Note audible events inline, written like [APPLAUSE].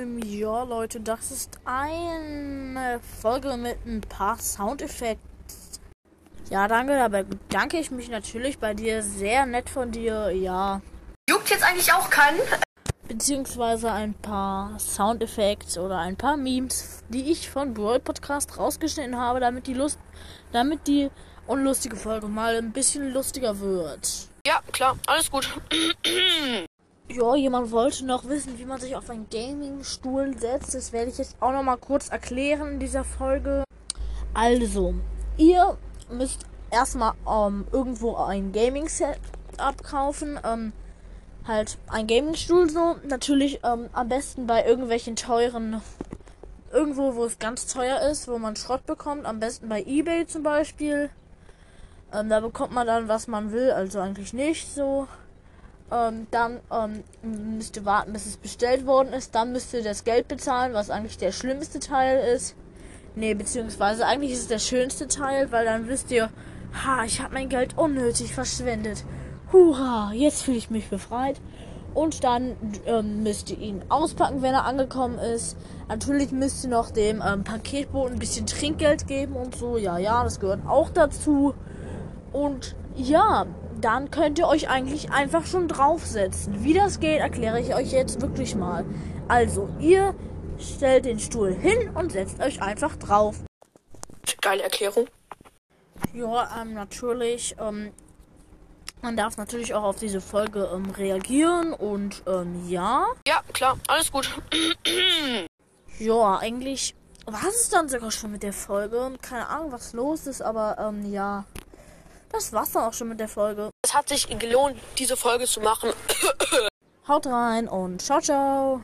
Ähm, ja, Leute, das ist eine Folge mit ein paar Soundeffekten. Ja, danke, dabei bedanke ich mich natürlich bei dir. Sehr nett von dir, ja. Juckt jetzt eigentlich auch keinen? Beziehungsweise ein paar Soundeffekte oder ein paar Memes, die ich von Brawl Podcast rausgeschnitten habe, damit die Lust, damit die unlustige Folge mal ein bisschen lustiger wird. Ja, klar, alles gut. [CLEARS THROAT] Ja, jemand wollte noch wissen, wie man sich auf einen Gaming-Stuhl setzt. Das werde ich jetzt auch noch mal kurz erklären in dieser Folge. Also, ihr müsst erstmal ähm, irgendwo ein Gaming-Set abkaufen. Ähm, halt ein Gaming-Stuhl so. Natürlich ähm, am besten bei irgendwelchen teuren, irgendwo, wo es ganz teuer ist, wo man Schrott bekommt. Am besten bei eBay zum Beispiel. Ähm, da bekommt man dann, was man will. Also eigentlich nicht so. Ähm, dann ähm, müsst ihr warten, bis es bestellt worden ist. Dann müsst ihr das Geld bezahlen, was eigentlich der schlimmste Teil ist. Nee, beziehungsweise eigentlich ist es der schönste Teil, weil dann wisst ihr, ha, ich habe mein Geld unnötig verschwendet. Hurra, jetzt fühle ich mich befreit. Und dann ähm, müsst ihr ihn auspacken, wenn er angekommen ist. Natürlich müsst ihr noch dem ähm, Paketboten ein bisschen Trinkgeld geben und so. Ja, ja, das gehört auch dazu. Und ja, dann könnt ihr euch eigentlich einfach schon draufsetzen. Wie das geht, erkläre ich euch jetzt wirklich mal. Also, ihr stellt den Stuhl hin und setzt euch einfach drauf. Geile Erklärung. Ja, ähm, natürlich. Ähm, man darf natürlich auch auf diese Folge ähm, reagieren und ähm, ja. Ja, klar, alles gut. [CLEARS THROAT] ja, eigentlich war es dann sogar schon mit der Folge. Keine Ahnung, was los ist, aber ähm, ja. Das war's dann auch schon mit der Folge. Es hat sich gelohnt, diese Folge zu machen. Haut rein und ciao, ciao.